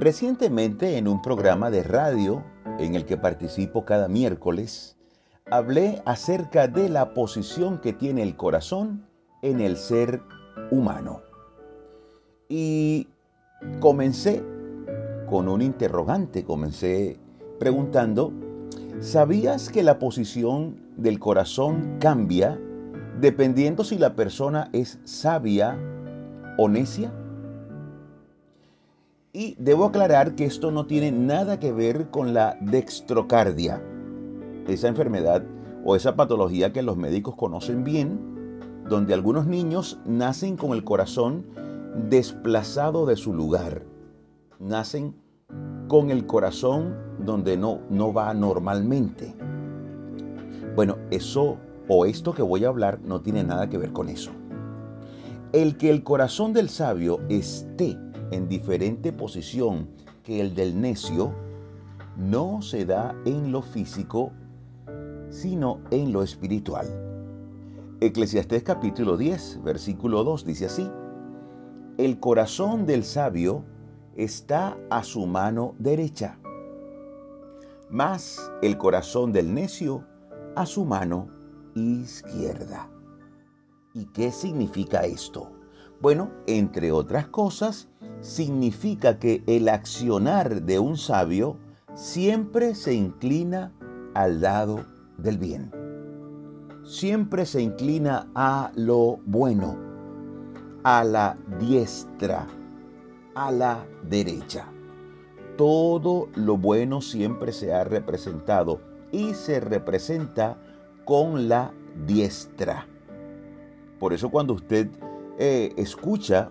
Recientemente en un programa de radio en el que participo cada miércoles, hablé acerca de la posición que tiene el corazón en el ser humano. Y comencé con un interrogante, comencé preguntando, ¿sabías que la posición del corazón cambia dependiendo si la persona es sabia o necia? Y debo aclarar que esto no tiene nada que ver con la dextrocardia, esa enfermedad o esa patología que los médicos conocen bien, donde algunos niños nacen con el corazón desplazado de su lugar, nacen con el corazón donde no, no va normalmente. Bueno, eso o esto que voy a hablar no tiene nada que ver con eso. El que el corazón del sabio esté en diferente posición que el del necio no se da en lo físico, sino en lo espiritual. Eclesiastés capítulo 10, versículo 2 dice así, El corazón del sabio está a su mano derecha, mas el corazón del necio a su mano izquierda. ¿Y qué significa esto? Bueno, entre otras cosas, significa que el accionar de un sabio siempre se inclina al lado del bien. Siempre se inclina a lo bueno, a la diestra, a la derecha. Todo lo bueno siempre se ha representado y se representa con la diestra. Por eso cuando usted eh, escucha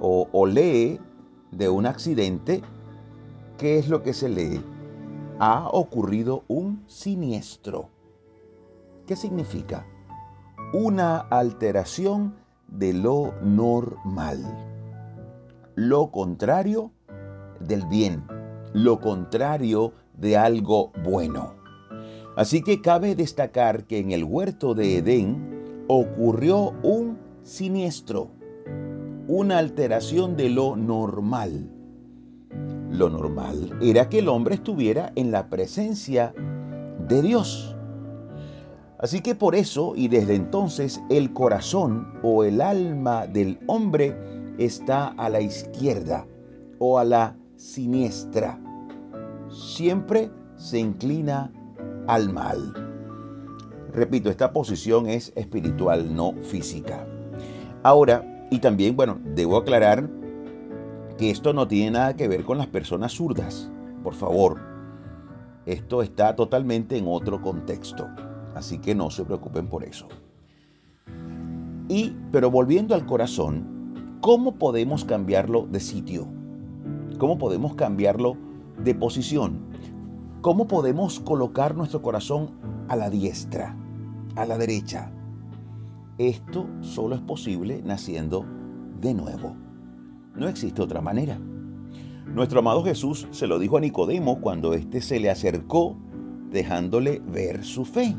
o, lee de un accidente, ¿qué es lo que se lee? Ha ocurrido un siniestro. ¿Qué significa? Una alteración de lo normal. Lo contrario del bien. Lo contrario de algo bueno. Así que cabe destacar que en el huerto de Edén ocurrió un siniestro una alteración de lo normal. Lo normal era que el hombre estuviera en la presencia de Dios. Así que por eso y desde entonces el corazón o el alma del hombre está a la izquierda o a la siniestra. Siempre se inclina al mal. Repito, esta posición es espiritual, no física. Ahora, y también, bueno, debo aclarar que esto no tiene nada que ver con las personas zurdas. Por favor, esto está totalmente en otro contexto. Así que no se preocupen por eso. Y, pero volviendo al corazón, ¿cómo podemos cambiarlo de sitio? ¿Cómo podemos cambiarlo de posición? ¿Cómo podemos colocar nuestro corazón a la diestra, a la derecha? Esto solo es posible naciendo de nuevo. No existe otra manera. Nuestro amado Jesús se lo dijo a Nicodemo cuando éste se le acercó, dejándole ver su fe.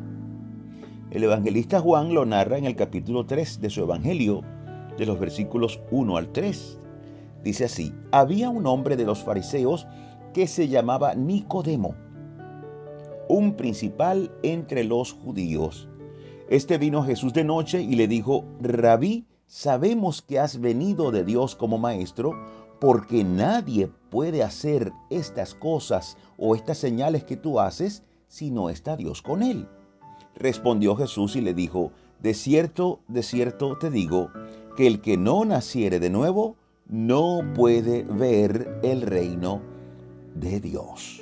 El evangelista Juan lo narra en el capítulo 3 de su evangelio, de los versículos 1 al 3. Dice así, había un hombre de los fariseos que se llamaba Nicodemo, un principal entre los judíos. Este vino Jesús de noche y le dijo, Rabí, sabemos que has venido de Dios como maestro, porque nadie puede hacer estas cosas o estas señales que tú haces si no está Dios con él. Respondió Jesús y le dijo, De cierto, de cierto te digo, que el que no naciere de nuevo, no puede ver el reino de Dios.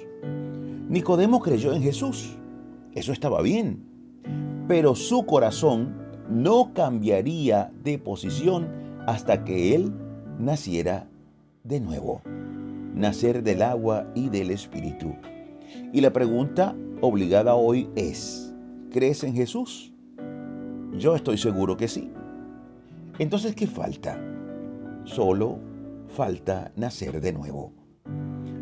Nicodemo creyó en Jesús. Eso estaba bien pero su corazón no cambiaría de posición hasta que él naciera de nuevo, nacer del agua y del espíritu. Y la pregunta obligada hoy es, ¿crees en Jesús? Yo estoy seguro que sí. Entonces, ¿qué falta? Solo falta nacer de nuevo.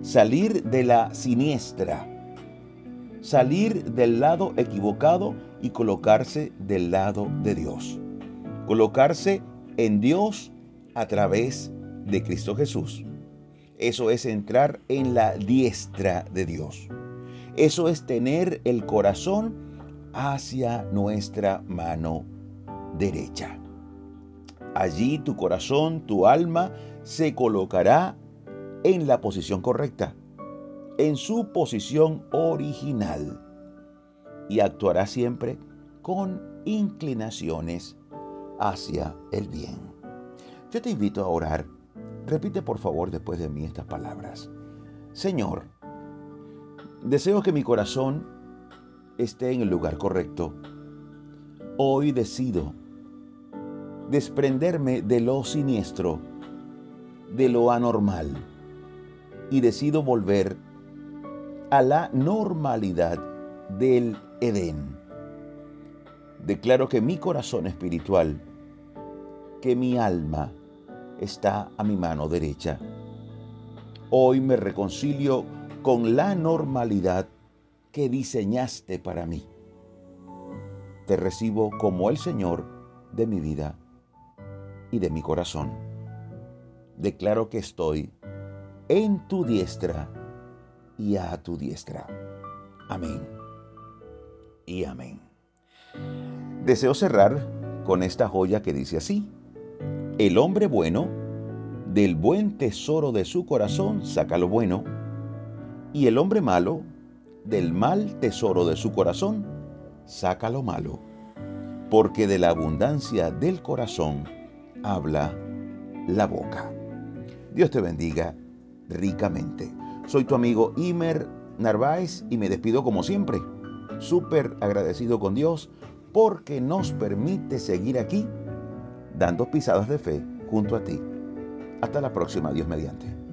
Salir de la siniestra salir del lado equivocado y colocarse del lado de Dios. Colocarse en Dios a través de Cristo Jesús. Eso es entrar en la diestra de Dios. Eso es tener el corazón hacia nuestra mano derecha. Allí tu corazón, tu alma, se colocará en la posición correcta, en su posición original, y actuará siempre con inclinaciones hacia el bien. Yo te invito a orar. Repite por favor después de mí estas palabras. Señor, deseo que mi corazón esté en el lugar correcto. Hoy decido desprenderme de lo siniestro, de lo anormal, y decido volver a la normalidad del Edén. Declaro que mi corazón espiritual, que mi alma está a mi mano derecha. Hoy me reconcilio con la normalidad que diseñaste para mí. Te recibo como el Señor de mi vida y de mi corazón. Declaro que estoy en tu diestra y a tu diestra. Amén. Y amén. Deseo cerrar con esta joya que dice así. El hombre bueno, del buen tesoro de su corazón saca lo bueno, y el hombre malo, del mal tesoro de su corazón, saca lo malo, porque de la abundancia del corazón habla la boca. Dios te bendiga ricamente. Soy tu amigo Imer Narváez y me despido como siempre, súper agradecido con Dios porque nos permite seguir aquí dando pisadas de fe junto a ti. Hasta la próxima, Dios mediante.